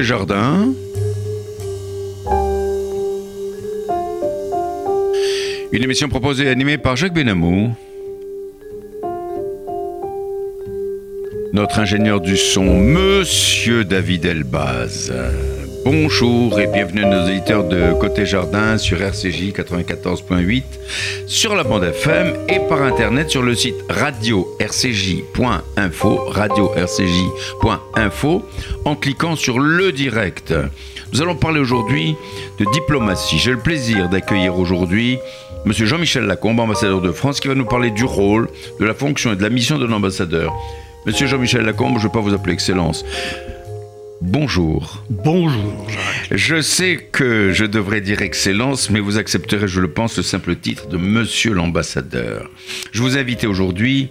Jardin. Une émission proposée et animée par Jacques Benamou. Notre ingénieur du son, Monsieur David Elbaz. Bonjour et bienvenue à nos éditeurs de Côté Jardin sur RCJ 94.8, sur la bande FM et par internet sur le site radio-rcj.info, radio-rcj.info, en cliquant sur le direct. Nous allons parler aujourd'hui de diplomatie. J'ai le plaisir d'accueillir aujourd'hui Monsieur Jean-Michel Lacombe, ambassadeur de France, qui va nous parler du rôle, de la fonction et de la mission de l'ambassadeur. Monsieur Jean-Michel Lacombe, je ne vais pas vous appeler Excellence. Bonjour. Bonjour. Je sais que je devrais dire Excellence, mais vous accepterez, je le pense, le simple titre de Monsieur l'ambassadeur. Je vous invite aujourd'hui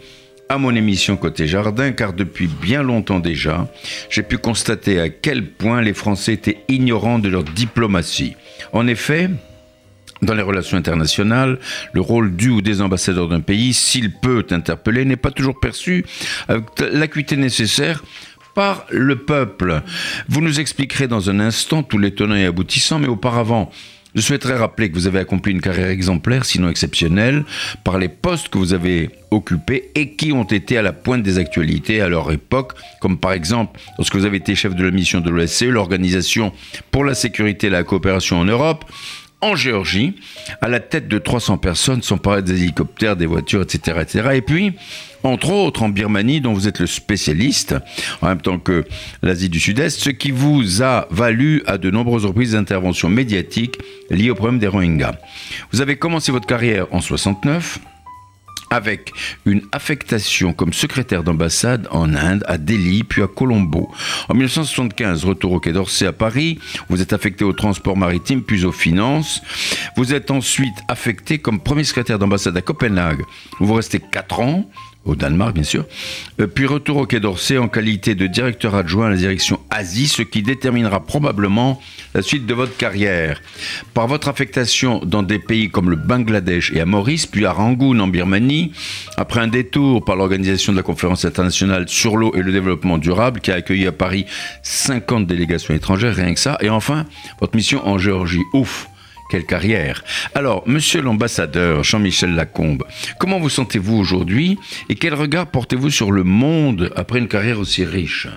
à mon émission Côté Jardin, car depuis bien longtemps déjà, j'ai pu constater à quel point les Français étaient ignorants de leur diplomatie. En effet, dans les relations internationales, le rôle du ou des ambassadeurs d'un pays, s'il peut interpeller, n'est pas toujours perçu avec l'acuité nécessaire par le peuple. Vous nous expliquerez dans un instant tout l'étonnant et aboutissant, mais auparavant, je souhaiterais rappeler que vous avez accompli une carrière exemplaire, sinon exceptionnelle, par les postes que vous avez occupés et qui ont été à la pointe des actualités à leur époque, comme par exemple lorsque vous avez été chef de la mission de l'OSCE, l'Organisation pour la sécurité et la coopération en Europe, en Géorgie, à la tête de 300 personnes, sans parler des hélicoptères, des voitures, etc., etc. Et puis, entre autres en Birmanie, dont vous êtes le spécialiste, en même temps que l'Asie du Sud-Est, ce qui vous a valu à de nombreuses reprises d'interventions médiatiques liées au problème des Rohingyas. Vous avez commencé votre carrière en 69 avec une affectation comme secrétaire d'ambassade en Inde, à Delhi, puis à Colombo. En 1975, retour au Quai d'Orsay à Paris, vous êtes affecté au transport maritime, puis aux finances. Vous êtes ensuite affecté comme premier secrétaire d'ambassade à Copenhague, vous restez 4 ans au Danemark bien sûr, euh, puis retour au Quai d'Orsay en qualité de directeur adjoint à la direction Asie, ce qui déterminera probablement la suite de votre carrière. Par votre affectation dans des pays comme le Bangladesh et à Maurice, puis à Rangoon en Birmanie, après un détour par l'organisation de la conférence internationale sur l'eau et le développement durable qui a accueilli à Paris 50 délégations étrangères, rien que ça, et enfin votre mission en Géorgie. Ouf quelle carrière Alors, monsieur l'ambassadeur Jean-Michel Lacombe, comment vous sentez-vous aujourd'hui et quel regard portez-vous sur le monde après une carrière aussi riche?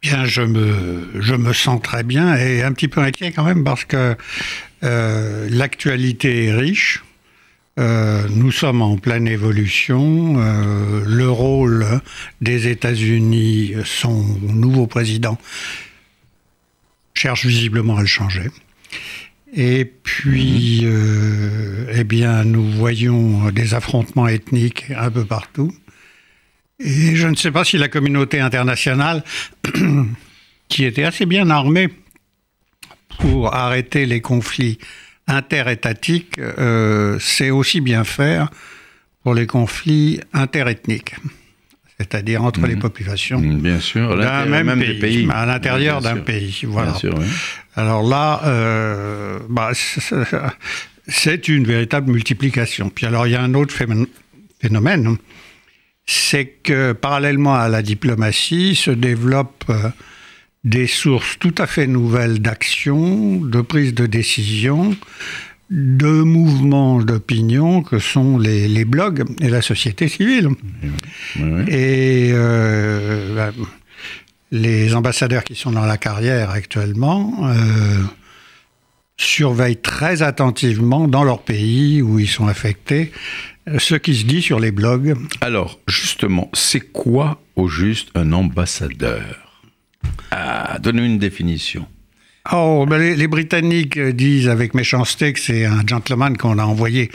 Bien, je me, sens très bien et un petit peu inquiet quand même parce que euh, l'actualité est riche. Euh, nous sommes en pleine évolution. Euh, le rôle des États-Unis, son nouveau président, cherche visiblement à le changer. Et puis, mhm. euh, eh bien, nous voyons des affrontements ethniques un peu partout. Et je ne sais pas si la communauté internationale, qui était assez bien armée pour arrêter les conflits interétatiques, euh, sait aussi bien faire pour les conflits interethniques c'est-à-dire entre les mhm. populations bien sûr, d'un même, pays, à l'intérieur d'un pays. Voilà. Bien sûr, oui. Alors là, euh, bah, c'est une véritable multiplication. Puis alors, il y a un autre phénomène, c'est que parallèlement à la diplomatie se développent euh, des sources tout à fait nouvelles d'action, de prise de décision, de mouvements d'opinion que sont les, blogs et la société civile. Et euh, bah, les ambassadeurs qui sont dans la carrière actuellement euh, surveillent très attentivement dans leur pays où ils sont affectés ce qui se dit sur les blogs. Alors, justement, c'est quoi au juste un ambassadeur? Ah, donne une définition. Oh, ben les, Britanniques disent avec méchanceté que c'est un gentleman qu'on a envoyé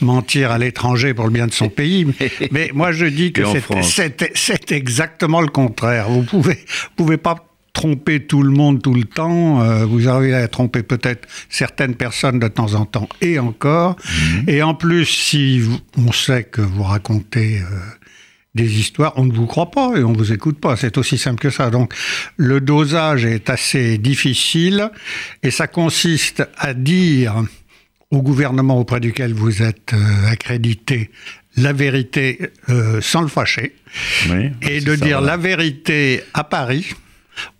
mentir à l'étranger pour le bien de son pays. Mais moi, je dis que c'est exactement le contraire. Vous pouvez, pouvez pas tromper tout le monde tout le temps. Euh, vous arrivez à tromper peut-être certaines personnes de temps en temps et encore. Mhm. Et en plus, si on sait que vous racontez euh, des histoires, on ne vous croit pas et on ne vous écoute pas. C'est aussi simple que ça. Donc le dosage est assez difficile et ça consiste à dire au gouvernement auprès duquel vous êtes euh, accrédité la vérité euh, sans le fâcher et de dire la vérité à Paris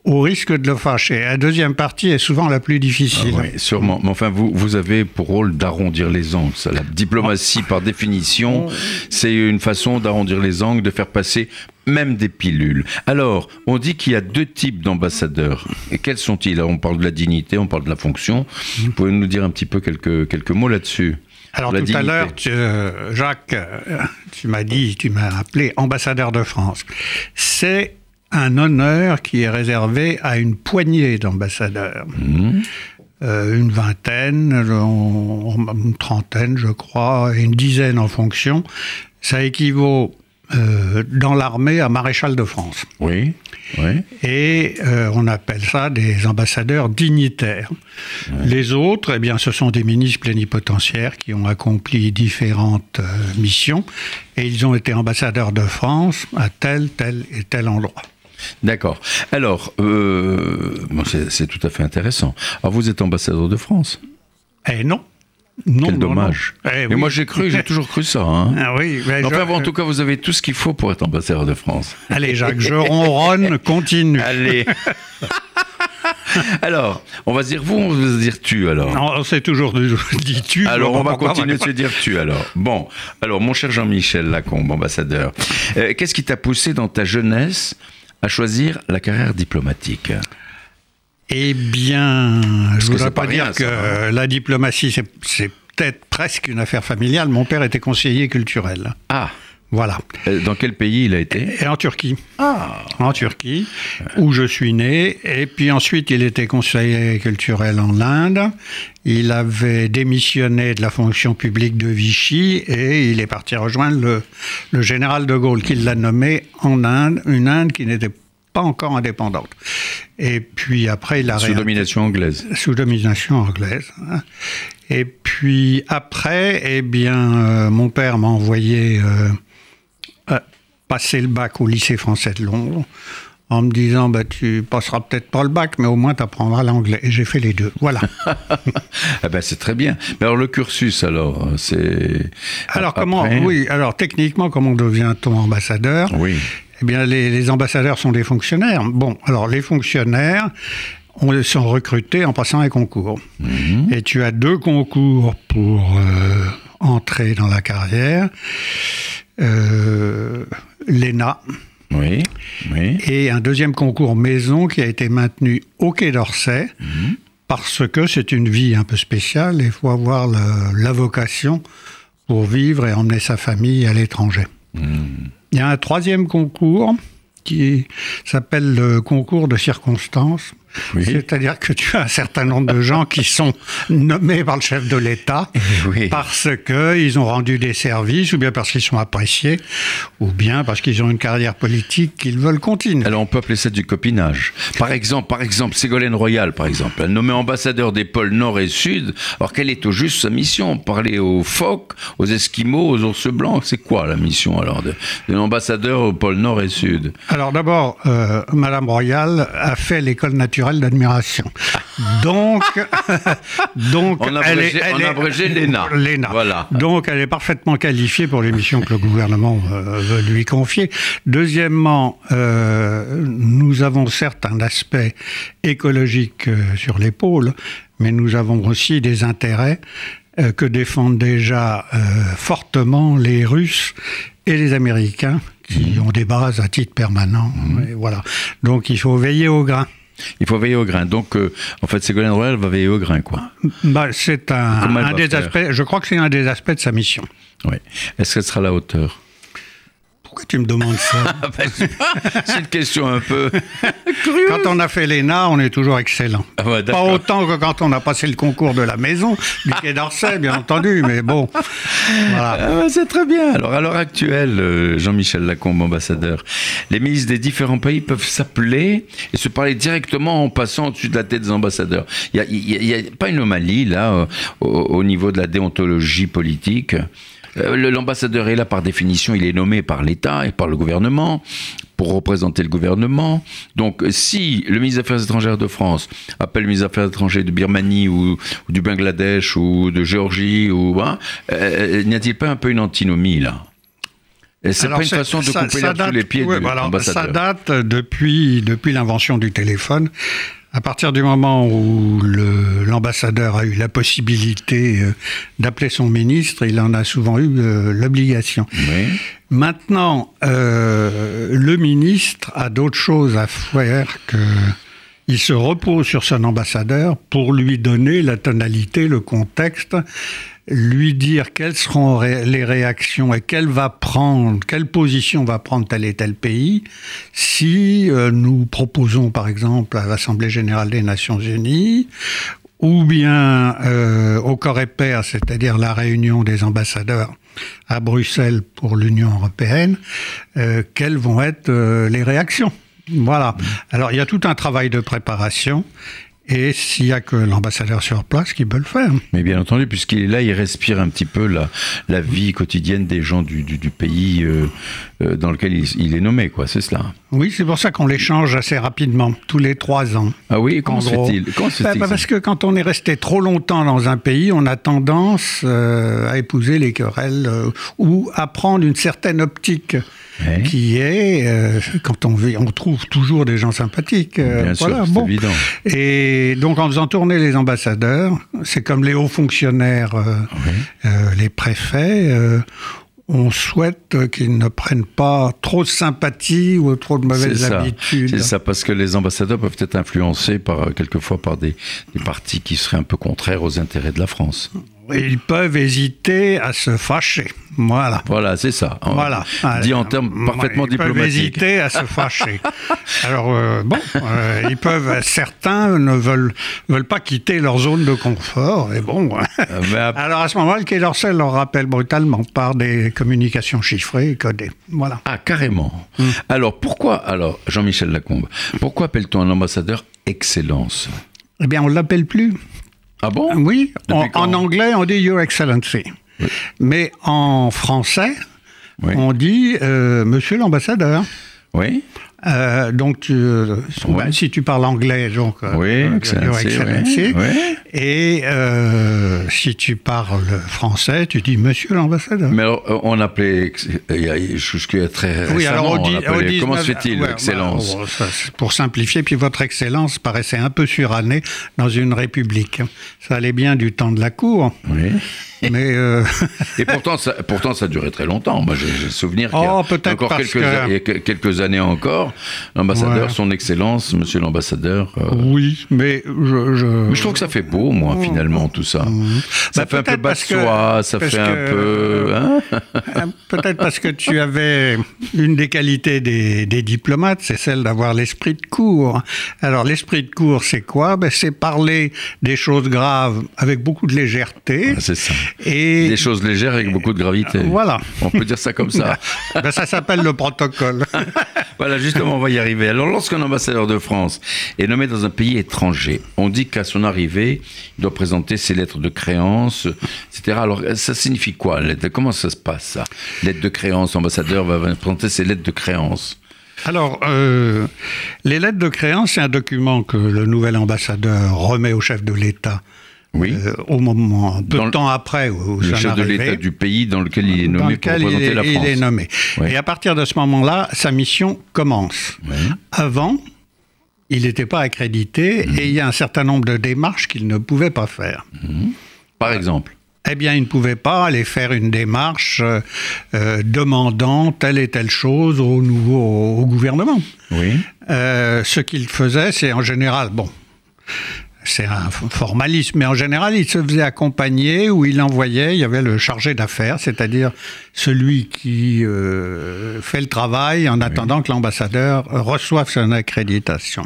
au risque de le fâcher. La deuxième partie est souvent la plus difficile. Ah oui, sûrement. Mais enfin, vous, vous avez pour rôle d'arrondir les angles. La diplomatie, par définition, c'est une façon d'arrondir les angles, de faire passer même des pilules. Alors, on dit qu'il y a deux types d'ambassadeurs. Et quels sont-ils? On parle de la dignité, on parle de la fonction. Vous pouvez nous dire un petit peu quelques, quelques mots là-dessus? Alors tout à l'heure, euh, Jacques, euh, tu m'as dit, tu m'as appelé ambassadeur de France. C'est un honneur qui est réservé à une poignée d'ambassadeurs. Mmh. Euh, une vingtaine, une trentaine, je crois, une dizaine en fonction. Ça équivaut euh, dans l'armée à maréchal de France. Oui. oui. Et euh, on appelle ça des ambassadeurs dignitaires. Les autres, eh bien, ce sont des ministres plénipotentiaires qui ont accompli différentes missions et ils ont été ambassadeurs de France à tel, tel et tel endroit. D'accord. Alors, euh, c'est tout à fait intéressant. Alors, vous êtes ambassadeur de France Eh non. Non, Quel dommage. Eh mais moi j'ai cru, j'ai toujours cru ça. Hein. Ah oui, enfin, en tout cas, vous avez tout ce qu'il faut pour être ambassadeur de France. Allez, Jacques, je ronronne, continue. Allez. alors, on va se dire vous, on va se dire tu alors. Non, c'est toujours dit tu. Alors, on va continuer de se dire tu alors. Bon, alors, mon cher Jean-Michel Lacombe, ambassadeur, euh, qu'est-ce qui t'a poussé dans ta jeunesse à choisir la carrière diplomatique Eh bien, je ne voudrais pas, dire que hein. la diplomatie, c'est peut-être presque une affaire familiale. Mon père était conseiller culturel. Ah voilà. Dans quel pays il a été? En Turquie. Ah. En Turquie, où je suis né. Et puis ensuite, il était conseiller culturel en Inde. Il avait démissionné de la fonction publique de Vichy et il est parti rejoindre le, général de Gaulle, qui l'a nommé en Inde, une Inde qui n'était pas encore indépendante. Et puis après, il a... Sous domination anglaise. Sous domination anglaise. Hein. Et puis après, eh bien, euh, mon père m'a envoyé... Euh, passer le bac au lycée français de Londres en me disant bah, tu passeras peut-être pas le bac, mais au moins tu apprendras l'anglais. Et j'ai fait les deux. Voilà. ah ben, c'est très bien. Mais alors le cursus, alors, c'est. Alors, comment. Oui, alors techniquement, comment devient-on ambassadeur Oui. Eh bien, les, ambassadeurs sont des fonctionnaires. Bon, alors les fonctionnaires on, sont recrutés en passant un concours. Mhm. Et tu as deux concours pour euh, entrer dans la carrière. Euh, l'ENA. Oui, oui. Et un deuxième concours maison qui a été maintenu au Quai d'Orsay, mhm. parce que c'est une vie un peu spéciale et il faut avoir la vocation pour vivre et emmener sa famille à l'étranger. Mhm. Il y a un troisième concours qui s'appelle le concours de circonstances c'est-à-dire que tu as un certain nombre de gens qui sont nommés par le chef de l'État parce qu'ils ont rendu des services, ou bien parce qu'ils sont appréciés, ou bien parce qu'ils ont une carrière politique qu'ils veulent continuer. Alors on peut appeler ça du copinage. Par exemple, par exemple, Ségolène Royal, par exemple, elle nommée ambassadeur des pôles Nord et Sud. Alors quelle est au juste sa mission Parler aux phoques, aux Esquimaux, aux ours blancs C'est quoi la mission alors de, l'ambassadeur aux pôles Nord et Sud? Alors d'abord, euh, Madame Royal a fait l'école naturelle d'admiration. Donc, donc on abrégé, elle est, abrégé l'ENA. Voilà. Donc, elle est parfaitement qualifiée pour les missions que le gouvernement euh, veut lui confier. Deuxièmement, euh, nous avons certes un aspect écologique euh, sur l'épaule, mais nous avons aussi des intérêts que défendent déjà fortement les Russes et les Américains qui ont des bases à titre permanent. Mmh. voilà. Donc il faut veiller au grain. Il faut veiller au grain. Donc, euh, en fait, Ségolène Royal va veiller au grain, quoi. Bah, c'est un, des aspects. Je crois que c'est un des aspects de sa mission. Oui. Est-ce qu'elle sera à la hauteur? Pourquoi tu me demandes ça ben, C'est une question un peu Quand on a fait l'ENA, on est toujours excellent. Ah pas autant que quand on a passé le concours de la maison, du Quai d'Orsay, bien entendu, mais bon. Ah ben, c'est très bien. Alors, à l'heure actuelle, euh, Jean-Michel Lacombe, ambassadeur, les ministres des différents pays peuvent s'appeler et se parler directement en passant au-dessus de la tête des ambassadeurs. Il n'y a, pas une anomalie, là, euh, au niveau de la déontologie politique euh, l'ambassadeur est là par définition, il est nommé par l'État et par le gouvernement pour représenter le gouvernement. Donc, si le ministre des Affaires étrangères de France appelle le ministre des Affaires étrangères de Birmanie ou, du Bangladesh ou de Géorgie, ou, hein, euh, n'y a-t-il pas un peu une antinomie là? C'est pas une façon de couper l'herbe sous les pieds ouais, de voilà, l'ambassadeur. Ça date depuis, depuis l'invention du téléphone. À partir du moment où l'ambassadeur a eu la possibilité euh, d'appeler son ministre, il en a souvent eu euh, l'obligation. Oui. Maintenant, euh, le ministre a d'autres choses à faire que il se repose sur son ambassadeur pour lui donner la tonalité, le contexte, lui dire quelles seront les réactions et quelle va prendre, quelle position va prendre tel et tel pays si euh, nous proposons par exemple à l'Assemblée générale des Nations Unies ou bien euh, au Coreper, c'est-à-dire la réunion des ambassadeurs à Bruxelles pour l'Union européenne, euh, quelles vont être les réactions. Voilà. Alors il y a tout un travail de préparation. Et s'il n'y a que l'ambassadeur sur place qui peut le faire. Mais bien entendu, puisqu'il est là, il respire un petit peu la, la vie quotidienne des gens du, du, du pays euh, euh, dans lequel il, il est nommé, quoi. C'est cela. Oui, c'est pour ça qu'on les change assez rapidement, tous les trois ans. Ah oui, comment se fait-il? Comment se Bah, fait-il bah, ça? Parce que quand on est resté trop longtemps dans un pays, on a tendance euh, à épouser les querelles ou à prendre une certaine optique. Ouais. Qui est, euh, quand on, vit- on trouve toujours des gens sympathiques. euh, Bien sûr, voilà, bon. évident. Et donc en faisant tourner les ambassadeurs, c'est comme les hauts fonctionnaires, euh, euh, les préfets, on souhaite qu'ils ne prennent pas trop de sympathie ou trop de mauvaises ça. habitudes. C'est ça, parce que les ambassadeurs peuvent être influencés par, quelquefois par des, des partis qui seraient un peu contraires aux intérêts de la France. Ils peuvent hésiter à se fâcher. Voilà. Voilà, c'est ça. Voilà. Dit en termes parfaitement ils peuvent diplomatiques. hésiter à se fâcher. Alors, euh, bon, euh, ils peuvent, certains ne veulent, veulent pas quitter leur zone de confort. Et bon, Euh, mais ap- alors à ce moment-là, le Quai d'Orsay leur rappelle brutalement par des communications chiffrées et codées. Voilà. Ah, carrément. Mm. Alors, pourquoi, alors, Jean-Michel Lacombe, pourquoi appelle-t-on un ambassadeur Excellence? Eh bien, on ne l'appelle plus. Ah bon? Oui, en, anglais, on dit Your Excellency. Mais en français, Oui. on dit euh, Monsieur l'ambassadeur. Oui Euh, donc, tu, euh, ben, si tu parles anglais, donc euh, Oui, Excellency, oui, oui. Et si tu parles français, tu dis Monsieur l'ambassadeur. Mais alors, on appelait, il y a- jusqu'à très récemment, on dix- appelait- comment se 19 fait-il, ouais, Excellence bah, ça, c'est pour simplifier, puis votre Excellence paraissait un peu surannée dans une république. Ça allait bien du temps de la cour, Oui. mais euh, Et pourtant ça, pourtant, ça durait très longtemps. Moi, j'ai le souvenir qu'il y a Oh, encore que- a quelques années encore, l'ambassadeur, Ouais. son Excellence, Monsieur l'ambassadeur. euh, oui, mais je, je- Mais je trouve que ça fait beau, moi, finalement, tout ça. Ça Bah, fait un peu bas soie, ça fait un que- peu. hein Peut-être parce que tu avais une des qualités des, des diplomates, c'est celle d'avoir l'esprit de cour. Alors l'esprit de cour, c'est quoi? Ben, C'est parler des choses graves avec beaucoup de légèreté. Ah, C'est ça. Et Des choses légères avec beaucoup de gravité. Voilà. On peut dire ça comme ça. ben, ça s'appelle le protocole. Voilà, justement, on va y arriver. Alors, lorsqu'un ambassadeur de France est nommé dans un pays étranger, on dit qu'à son arrivée, il doit présenter ses lettres de créance, etc. Alors, ça signifie quoi Comment ça se passe, ça? Lettre de créance, l'ambassadeur va présenter ses lettres de créance. Alors, euh, les lettres de créance, c'est un document que le nouvel ambassadeur remet au chef de l'État Oui. euh, au moment, peu Dans de temps après où le chef de l'État du pays dans lequel il est nommé pour il représenter est, la il France. est nommé. Ouais. Et à partir de ce moment-là, sa mission commence. Ouais. Avant, il n'était pas accrédité Mhm. et il y a un certain nombre de démarches qu'il ne pouvait pas faire. Par exemple. Eh bien, il ne pouvait pas aller faire une démarche euh, euh, demandant telle et telle chose au nouveau au gouvernement. Oui. Euh, ce qu'il faisait, c'est en général, bon, c'est un formalisme, mais en général, il se faisait accompagner ou il envoyait, il y avait le chargé d'affaires, c'est-à-dire celui qui euh, fait le travail en attendant que l'ambassadeur reçoive son accréditation.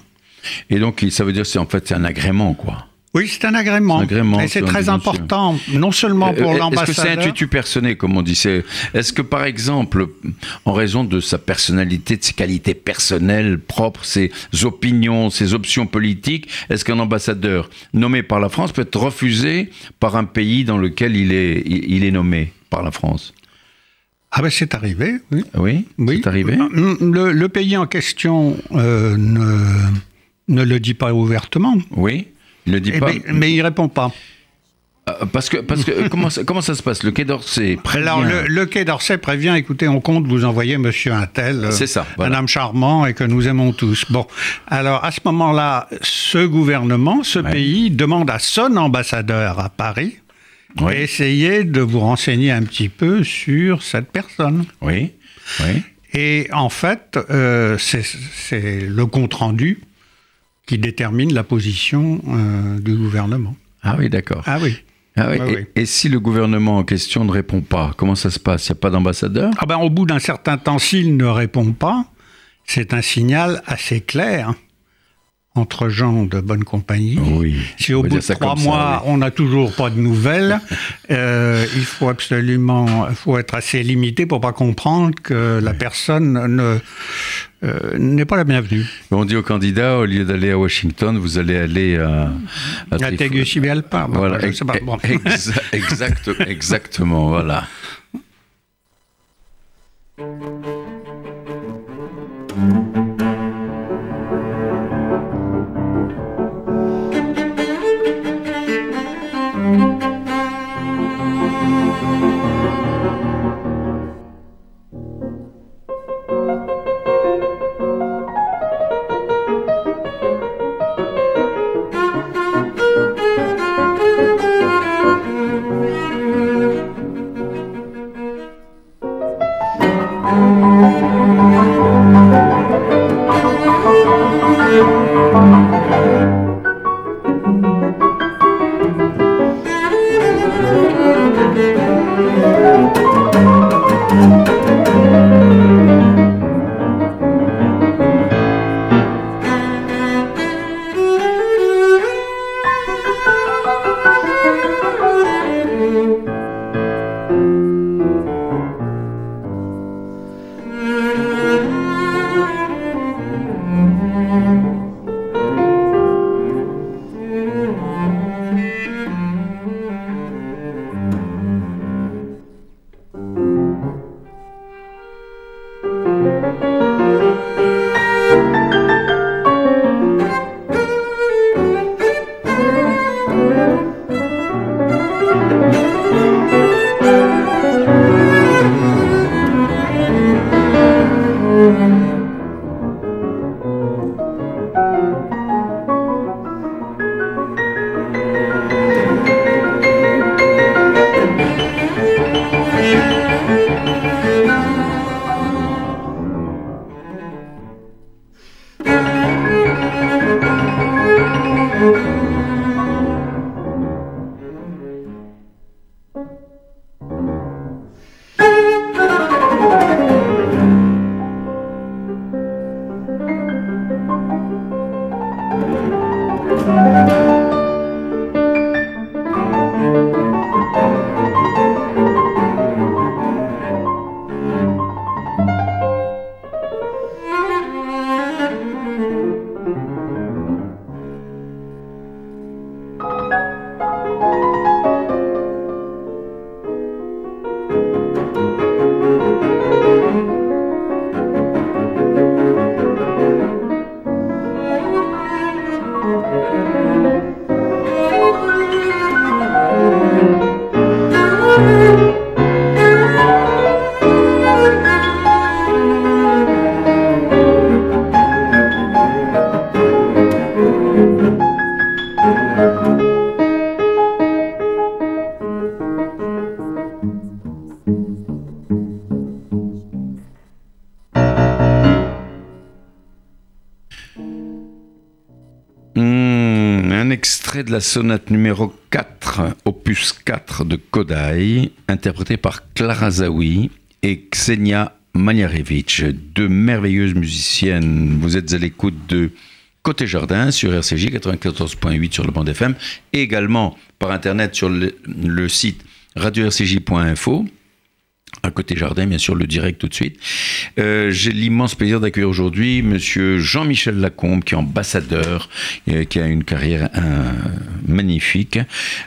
Et donc, ça veut dire que c'est en fait c'est un agrément, quoi. Oui, c'est un agrément. Un agrément, Et c'est un très important, non seulement pour Euh, Est-ce que l'ambassadeur. c'est intuitu personnel, comme on dit? Est-ce que, par exemple, en raison de sa personnalité, de ses qualités personnelles propres, ses opinions, ses options politiques, est-ce qu'un ambassadeur nommé par la France peut être refusé par un pays dans lequel il est, il il est nommé par la France? Ah ben c'est arrivé, oui. Oui, Oui. c'est arrivé? Le, le pays en question euh, ne, ne le dit pas ouvertement, Oui, il le dit Eh pas. ben, mais il répond pas. Euh, parce que, parce que comment, ça, comment ça se passe? Le Quai d'Orsay prévient... Alors, le, le Quai d'Orsay prévient, écoutez, on compte vous envoyer monsieur Intel, euh, C'est ça, voilà. un homme charmant et que nous aimons tous. Bon, alors à ce moment-là, ce gouvernement, ce pays, demande à son ambassadeur à Paris Oui. d'essayer de vous renseigner un petit peu sur cette personne. Oui, oui. Et en fait, euh, c'est le compte-rendu qui détermine la position euh, du gouvernement. Ah oui, d'accord. Ah oui. Ah oui. oui, et, oui. et si le gouvernement en question ne répond pas, comment ça se passe? Il n'y a pas d'ambassadeur? Ah ben, au bout d'un certain temps, s'il ne répond pas, c'est un signal assez clair entre gens de bonne compagnie. Oui. Si au bout de trois ça, mois, oui. on n'a toujours pas de nouvelles, euh, il faut absolument faut être assez limité pour pas comprendre que la personne ne euh, n'est pas la bienvenue. On dit aux candidats, au lieu d'aller à Washington, vous allez aller à... à Trifo- Tegucigalpa, Voilà, ex- Bon. exa- exact, exactement, voilà. La sonate numéro 4, opus 4 de Kodai, interprété par Clara Zawi et Ksenia Maniarevich, deux merveilleuses musiciennes. Vous êtes à l'écoute de Côté Jardin sur RCJ 94.8 sur le band FM et également par internet sur le, le site radio-rcj.info. À côté jardin, bien sûr, le direct tout de suite. Euh, J'ai l'immense plaisir d'accueillir aujourd'hui Monsieur Jean-Michel Lacombe, qui est ambassadeur, euh, qui a une carrière euh, magnifique.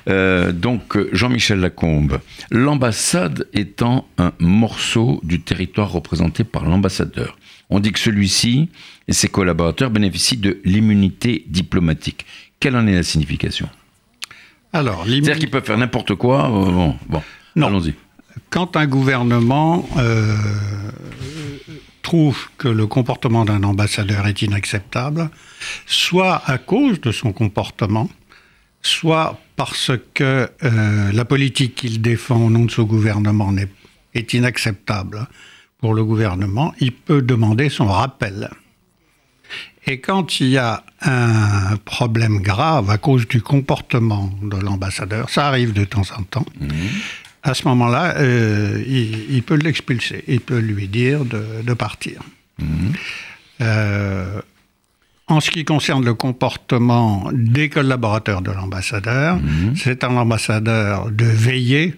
Euh, donc, Jean-Michel Lacombe, l'ambassade étant un morceau du territoire représenté par l'ambassadeur. On dit que celui-ci et ses collaborateurs bénéficient de l'immunité diplomatique. Quelle en est la signification? Alors, C'est-à-dire qu'ils peuvent faire n'importe quoi. bon, bon. allons-y. Quand un gouvernement trouve que le comportement d'un ambassadeur est inacceptable, soit à cause de son comportement, soit parce que euh, la politique qu'il défend au nom de son gouvernement est, est inacceptable pour le gouvernement, il peut demander son rappel. Et quand il y a un problème grave à cause du comportement de l'ambassadeur, ça arrive de temps en temps, mmh à ce moment-là, euh, il, peut l'expulser, il peut lui dire de, partir. Mhm. Euh, en ce qui concerne le comportement des collaborateurs de l'ambassadeur, mhm. c'est à l'ambassadeur de veiller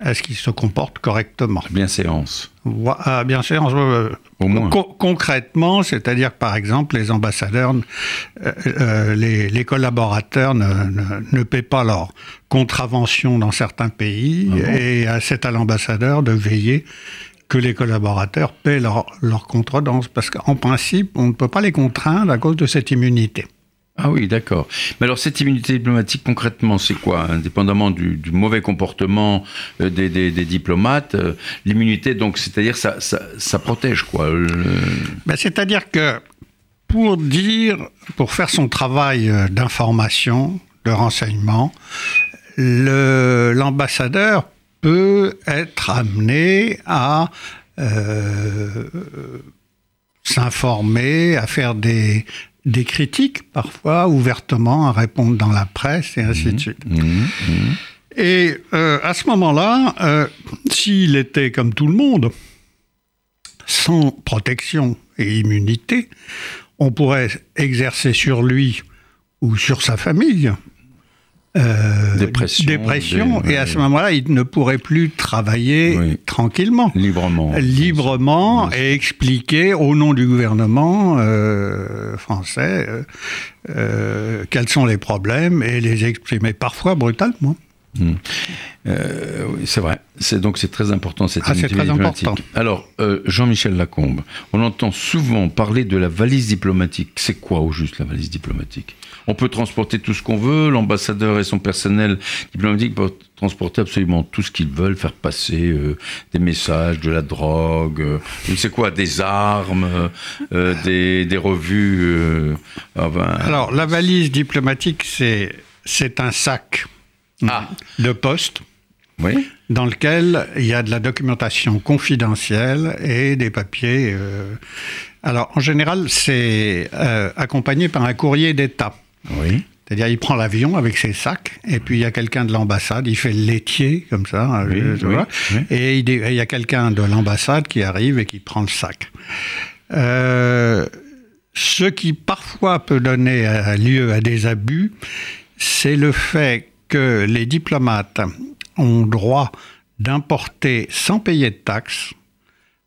à ce qu'il se comporte correctement. Bien séance. Ah, bien. Au moins. concrètement, c'est-à-dire que par exemple, les ambassadeurs, euh, euh, les, collaborateurs ne, paient pas leur contravention dans certains pays, ah et c'est à l'ambassadeur de veiller que les collaborateurs paient leur, leur contredanse, parce qu'en principe, on ne peut pas les contraindre à cause de cette immunité. Ah oui, d'accord. Mais alors cette immunité diplomatique, concrètement, c'est quoi Indépendamment du, mauvais comportement euh, des, diplomates, euh, l'immunité, donc, c'est-à-dire ça, protège quoi ben, C'est-à-dire que pour dire, pour faire son travail euh, d'information, de renseignement, l'ambassadeur peut être amené à s'informer, à faire des, des critiques, parfois ouvertement, à répondre dans la presse et ainsi de mmh. suite. Mmh. Mmh. Et euh, à ce moment-là, euh, s'il était comme tout le monde, sans protection et immunité, on pourrait exercer sur lui ou sur sa famille euh, dépression, dépression et à ce moment-là, il ne pourrait plus travailler tranquillement, librement, librement et expliquer au nom du gouvernement euh, français euh, quels sont les problèmes et les exprimer parfois brutalement. Hmm. Euh, oui, c'est vrai. C'est donc c'est très important cette ah, très Important. Alors euh, Jean-Michel Lacombe, on entend souvent parler de la valise diplomatique. C'est quoi au juste la valise diplomatique? On peut transporter tout ce qu'on veut. L'ambassadeur et son personnel diplomatique peuvent transporter absolument tout ce qu'ils veulent, faire passer euh, des messages, de la drogue, je sais quoi, des armes, des, des, revues. Alors la valise diplomatique, c'est c'est un sac ah. de poste. Dans lequel il y a de la documentation confidentielle et des papiers. Euh, alors, en général, c'est euh, accompagné par un courrier d'État. Oui. C'est-à-dire, il prend l'avion avec ses sacs, et puis il y a quelqu'un de l'ambassade, il fait le laitier, comme ça, euh, et il, y a quelqu'un de l'ambassade qui arrive et qui prend le sac. ce qui parfois peut donner lieu à des abus, c'est le fait que les diplomates ont droit d'importer sans payer de taxes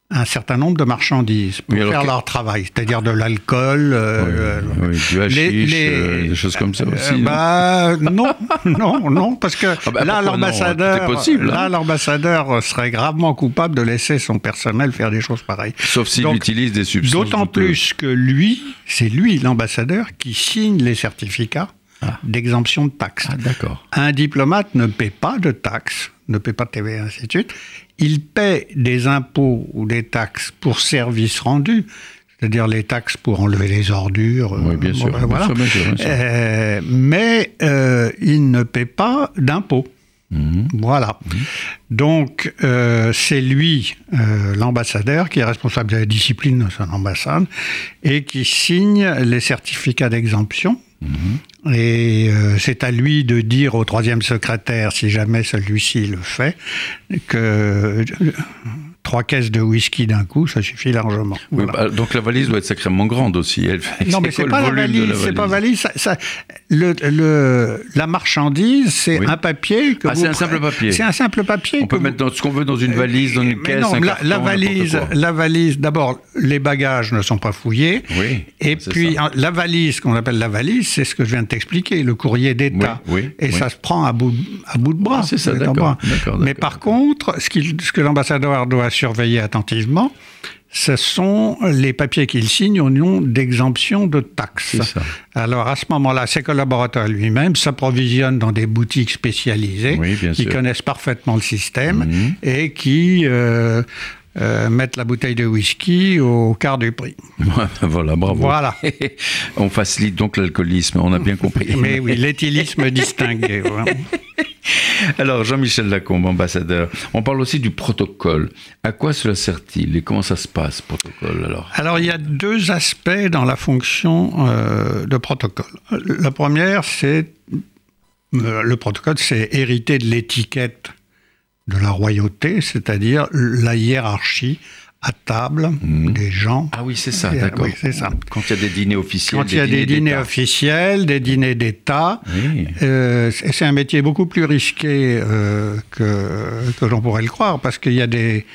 un certain nombre de marchandises pour faire leur travail, c'est-à-dire de l'alcool, euh, du hashish, euh, des choses comme ça aussi. Euh, bah, non, non, non, parce que ah bah, là l'ambassadeur, hein. là l'ambassadeur serait gravement coupable de laisser son personnel faire des choses pareilles. Sauf s'il utilise des substances. D'autant plus que lui, c'est lui l'ambassadeur qui signe les certificats ah. d'exemption de taxes. Ah, d'accord. Un diplomate ne paie pas de taxes, ne paie pas de TVA, ainsi de suite. Il paie des impôts ou des taxes pour services rendus, c'est-à-dire les taxes pour enlever les ordures. Oui, bien sûr. mais euh, il ne paie pas d'impôts. Mhm. Voilà. Mhm. Donc, euh, c'est lui, euh, l'ambassadeur, qui est responsable de la discipline de son ambassade et qui signe les certificats d'exemption Mhm. Et euh, c'est à lui de dire au troisième secrétaire, si jamais celui-ci le fait, que trois caisses de whisky d'un coup, ça suffit largement. Bah, donc la valise doit être sacrément grande aussi. Elle non, mais c'est pas la valise, c'est pas valise. Ça, le, le, la marchandise, c'est un papier que ah, c'est un simple papier. C'est un simple papier. On peut mettre dans, ce qu'on veut dans une valise, dans une caisse, non, un la, carton, la valise, la valise. D'abord, les bagages ne sont pas fouillés. Oui. Et puis la valise, qu'on appelle la valise, c'est ce que je viens de t'expliquer, le courrier d'État. Oui, et ça se prend à bout, à bout de bras. Ah, c'est ça, d'accord. Mais par contre, ce, ce que l'ambassadeur doit surveiller attentivement, ce sont les papiers qu'il signe au nom d'exemption de taxes. Alors à ce moment-là, ses collaborateurs lui-même s'approvisionnent dans des boutiques spécialisées Oui, qui sûr. connaissent parfaitement le système Mhm. et qui euh, euh, mettent la bouteille de whisky au quart du prix. voilà, bravo. Voilà. on facilite donc l'alcoolisme, on a bien compris. Mais oui, l'éthylisme distingué. voilà. Alors, Jean-Michel Lacombe, ambassadeur, on parle aussi du protocole. À quoi cela sert-il et comment ça se passe, protocole, alors? Alors, il y a deux aspects dans la fonction euh, de protocole. La première, c'est euh, le protocole, c'est hériter de l'étiquette de la royauté, c'est-à-dire la hiérarchie à table des gens. Ah oui, c'est ça, d'accord. oui, c'est ça. Quand il y a des dîners officiels, Quand il y a des dîners officiels, des dîners d'État, Oui. euh, c'est c'est un métier beaucoup plus risqué euh, que, que l'on pourrait le croire, parce qu'il y a des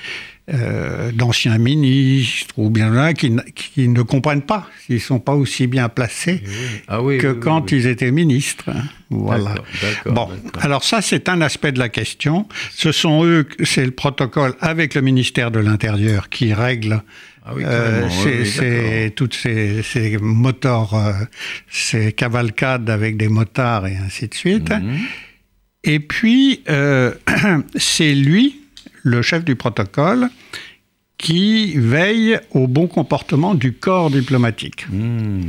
euh, d'anciens ministres ou bien là qui, qui ne comprennent pas s'ils sont pas aussi bien placés Ah oui, que oui, quand ils étaient ministres. hein. Voilà. Bon, alors ça c'est un aspect de la question. Ce sont eux, c'est le protocole avec le ministère de l'Intérieur qui règle Ah oui, euh, c'est- oui, toutes ces, ces moteurs, euh, ces cavalcades avec des motards et ainsi de suite. Mhm. Et puis, euh, c'est lui, le chef du protocole, qui veille au bon comportement du corps diplomatique. Hmm.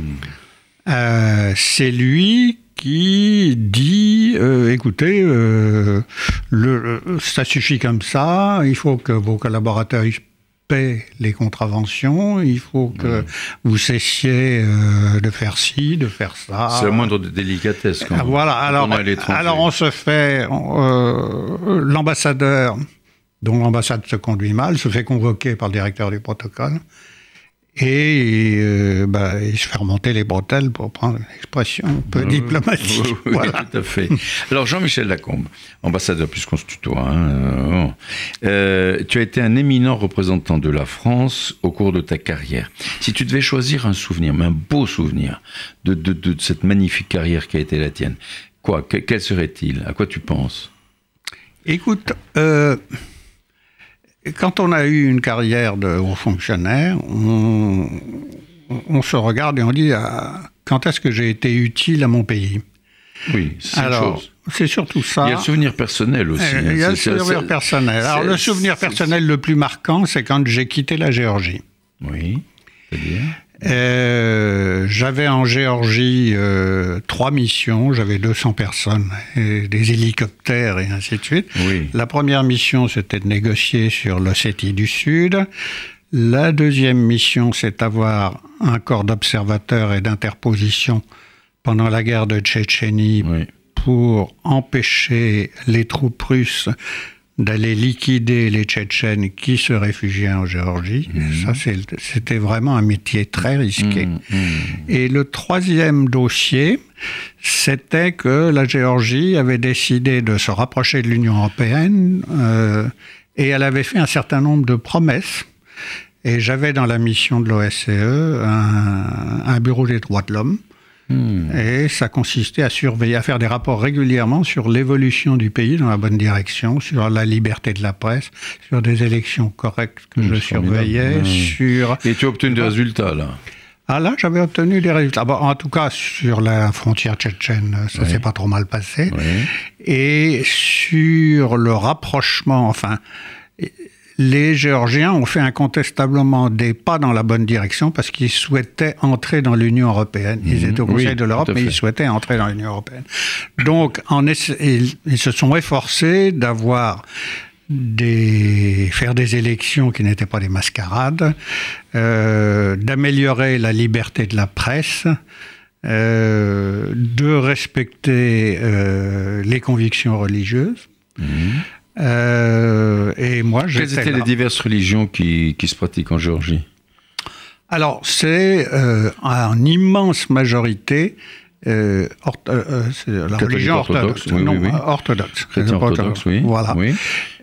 Euh, c'est lui qui dit, euh, écoutez, euh, le, ça suffit comme ça, il faut que vos collaborateurs paient les contraventions, il faut que vous cessiez de faire ci, de faire ça. C'est la moindre délicatesse quand Ah, voilà, alors, on alors on se fait, l'ambassadeur, dont l'ambassade se conduit mal, se fait convoquer par le directeur du protocole et euh, bah, il se fait remonter les bretelles pour prendre une expression un peu diplomatique. Oui, oui, Voilà. tout à fait. Alors, Jean-Michel Lacombe, ambassadeur, puisqu'on se tutoie, hein, euh, bon. Euh, tu as été un éminent représentant de la France au cours de ta carrière. Si tu devais choisir un souvenir, mais un beau souvenir, de, de, de cette magnifique carrière qui a été la tienne, quoi que- Quel serait-il? À quoi tu penses? Écoute, euh, quand on a eu une carrière de haut fonctionnaire, on, on se regarde et on dit ah, quand est-ce que j'ai été utile à mon pays? Oui, c'est une Alors, chose. c'est surtout ça. Il y a le souvenir personnel aussi. Euh, hein. Il y a le C'est- c'est- souvenir c'est- personnel. Alors, c'est- le souvenir c'est- personnel le plus marquant, c'est quand j'ai quitté la Géorgie. Oui, c'est-à-dire? Euh, j'avais en Géorgie euh, trois missions, j'avais 200 personnes, et des hélicoptères et ainsi de suite. Oui. La première mission, c'était de négocier sur l'Ossétie du Sud. La deuxième mission, c'est d'avoir un corps d'observateurs et d'interposition pendant la guerre de Tchétchénie Oui. pour empêcher les troupes russes d'aller liquider les Tchétchènes qui se réfugiaient en Géorgie. Ça, c'est- c'était vraiment un métier très risqué. Mmh, mmh. Et le troisième dossier, c'était que la Géorgie avait décidé de se rapprocher de l'Union européenne euh, et elle avait fait un certain nombre de promesses. Et j'avais dans la mission de l'OSCE un, un bureau des droits de l'homme. Mmh. Et ça consistait à surveiller, à faire des rapports régulièrement sur l'évolution du pays dans la bonne direction, sur la liberté de la presse, sur des élections correctes que Mmh, je surveillais. Mmh. sur Et tu as obtenu des résultats, là? Ah là, j'avais obtenu des résultats. Bon, en tout cas, sur la frontière tchétchène, ça Oui. s'est pas trop mal passé. Oui. Et sur le rapprochement, enfin, les Géorgiens ont fait incontestablement des pas dans la bonne direction parce qu'ils souhaitaient entrer dans l'Union européenne. Ils Mhm. étaient au Conseil Oui, de l'Europe, mais ils souhaitaient entrer dans l'Union européenne. Donc, en ils, ils se sont efforcés d'avoir des, faire des élections qui n'étaient pas des mascarades, euh, d'améliorer la liberté de la presse, euh, de respecter euh, les convictions religieuses. Euh, et moi, Quelles étaient là. les diverses religions qui, qui se pratiquent en Géorgie Alors, c'est euh, en immense majorité euh, euh, euh, c'est la religion orthodoxe, orthodoxe. oui, non, oui, oui. euh, orthodoxe. Chrétiens Pas orthodoxes, oui. Voilà.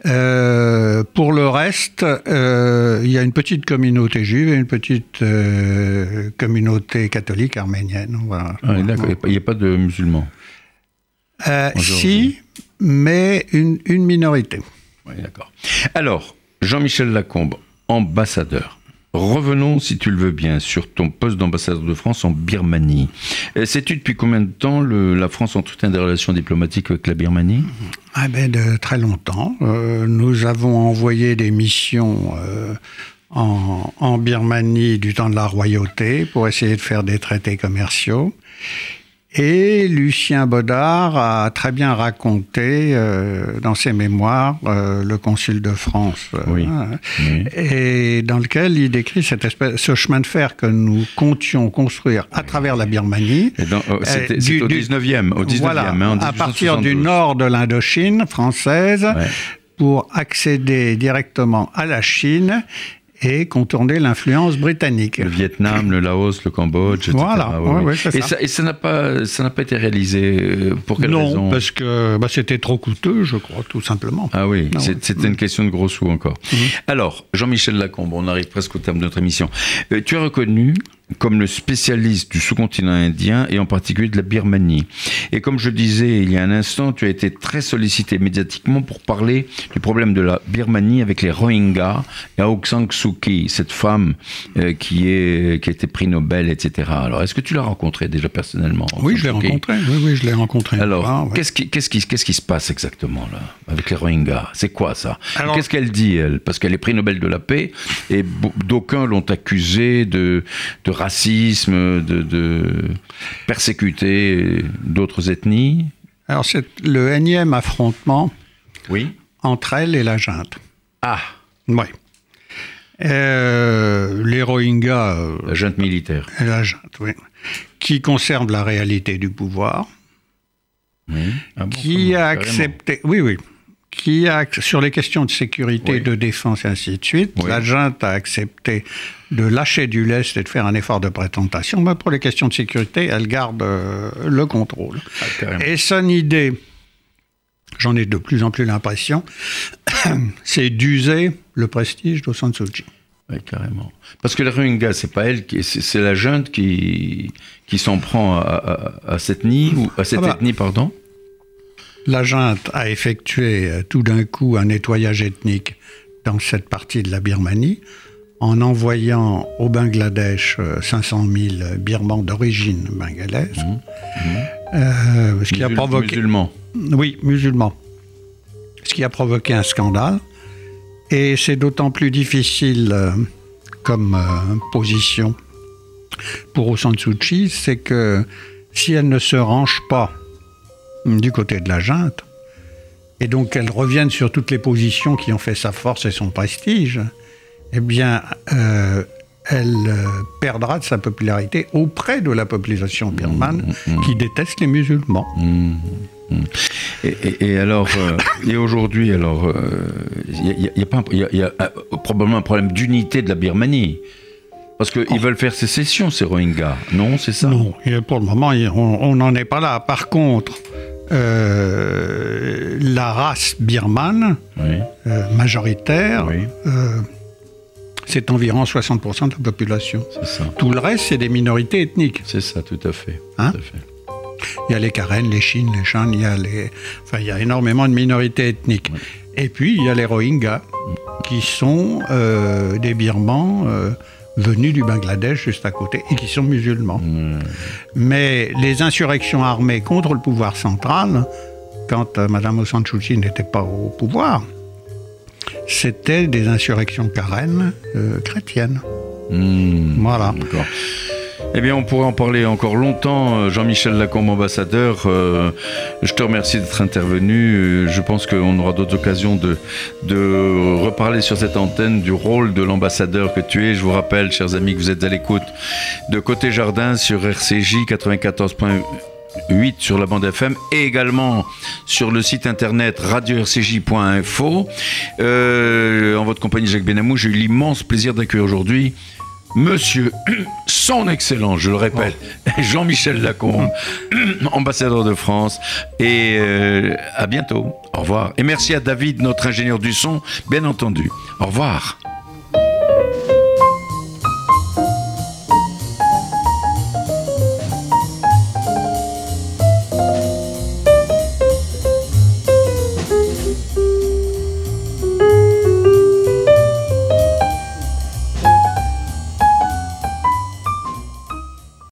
Euh, pour le reste, euh, il y a une petite communauté juive et une petite euh, communauté catholique arménienne. Voilà. Ah, il n'y a pas de musulmans. Euh, si, mais une, une minorité. Oui, d'accord. Alors, Jean-Michel Lacombe, ambassadeur. Revenons, si tu le veux bien, sur ton poste d'ambassadeur de France en Birmanie. Euh, sais-tu depuis combien de temps le- la France entretient des relations diplomatiques avec la Birmanie? Ah ben, de très longtemps. Euh, nous avons envoyé des missions euh, en, en Birmanie du temps de la royauté pour essayer de faire des traités commerciaux. Et Lucien Baudard a très bien raconté euh, dans ses mémoires euh, le consul de France, euh, Oui. hein, Oui. et dans lequel il décrit cette espèce, ce chemin de fer que nous comptions construire à travers la Birmanie. Oh, C'était Euh, c'était du- au du- 19e, au 19e voilà, hein, en à partir du 1872. nord de l'Indochine française Ouais. pour accéder directement à la Chine et contourner l'influence britannique. Le Vietnam, le Laos, le Cambodge, etc. Voilà, Oui, ouais, ouais, et ça. ça, et ça n'a pas, ça n'a pas été réalisé. euh, Pour quelle non, raison parce que bah, c'était trop coûteux, je crois, tout simplement. Ah oui, Non. c'était une question de gros sous encore. Mhm. Alors, Jean-Michel Lacombe, on arrive presque au terme de notre émission. Euh, tu es reconnu comme le spécialiste du sous-continent indien et en particulier de la Birmanie. Et comme je disais il y a un instant, tu as été très sollicité médiatiquement pour parler du problème de la Birmanie avec les Rohingyas et Aung San Suu Kyi, cette femme euh, qui, est, qui a été prix Nobel, etc. Alors, est-ce que tu l'as rencontrée déjà personnellement Oui, je l'ai Suu Kyi? rencontré. Oui, oui, je l'ai rencontré. alors, Ah, ouais. qu'est-ce qui, qu'est-ce qui, qu'est-ce qui se passe exactement là avec les Rohingyas? C'est quoi ça? Alors- Qu'est-ce qu'elle dit elle? Parce qu'elle est prix Nobel de la paix et d'aucuns l'ont accusée de, de racisme, de, de persécuter d'autres ethnies. Alors, c'est le énième affrontement Oui. entre elle et la junte. Ah, Oui. Euh, les Rohingyas, euh, la junte militaire. la junte, oui, qui conservent la réalité du pouvoir, Oui. Ah bon, qui a Carrément. accepté, oui, oui, qui a, sur les questions de sécurité, Oui. de défense et ainsi de suite, Oui. la junte a accepté de lâcher du lest et de faire un effort de présentation, mais pour les questions de sécurité, elle garde euh, le contrôle. Ah. Et son idée, j'en ai de plus en plus l'impression, c'est d'user le prestige d'Aung San Suu Kyi. Oui, carrément. Parce que les Rohingyas, c'est pas elle, c'est la junte qui, qui s'en prend à, à- à cette ethnie, ou à cette Ah bah. ethnie, pardon. La junte a effectué euh, tout d'un coup un nettoyage ethnique dans cette partie de la Birmanie en envoyant au Bangladesh euh, 500 000 Birmans d'origine bangalaise, Euh, ce qui a provoqué... Musulmans. Oui, musulmans. Ce qui a provoqué un scandale. Et c'est d'autant plus difficile euh, comme euh, position pour Aung San Suu Kyi, c'est que si elle ne se range pas du côté de la junte, et donc qu'elle revienne sur toutes les positions qui ont fait sa force et son prestige, eh bien, euh, elle euh, perdra de sa popularité auprès de la population birmane qui déteste les musulmans. Mmh, mmh. Et, et- et alors, euh, et aujourd'hui, alors, euh, il y a, y y y probablement un problème d'unité de la Birmanie. Parce qu'ils veulent faire sécession, ces Rohingyas. Non, c'est ça? Non, et pour le moment, on n'en est pas là. Par contre, euh, la race birmane, Oui, euh, majoritaire, oui, euh, c'est environ 60% de la population. ça. Tout le reste, c'est des minorités ethniques. C'est ça, tout à fait. Hein tout à fait. Il y a les Karen, les Shin, les Shan, il y a les... Enfin, il y a énormément de minorités ethniques. Et puis, il y a les Rohingyas, qui sont des Birmans venus du Bangladesh juste à côté et qui sont musulmans. Ouais. Mais les insurrections armées contre le pouvoir central, quand euh, Mme Aung n'était pas au pouvoir, c'était des insurrections carènes euh, chrétiennes. Mmh. Voilà. Eh bien, on pourrait en parler encore longtemps. Euh, Jean-Michel Lacombe, ambassadeur, euh, je te remercie d'être intervenu. Euh, Je pense qu'on aura d'autres occasions de, reparler sur cette antenne du rôle de l'ambassadeur que tu es. Je vous rappelle, chers amis, que vous êtes à l'écoute de Côté Jardin sur RCJ 94.8 sur la bande FM et également sur le site internet radio-rcj.info. En votre compagnie, Jacques Benamou, j'ai eu l'immense plaisir d'accueillir aujourd'hui Monsieur, son excellence, je le répète, Jean-Michel Lacombe, ambassadeur de France. Et euh, à bientôt. Au revoir. Et merci à David, notre ingénieur du son, bien entendu. Au revoir.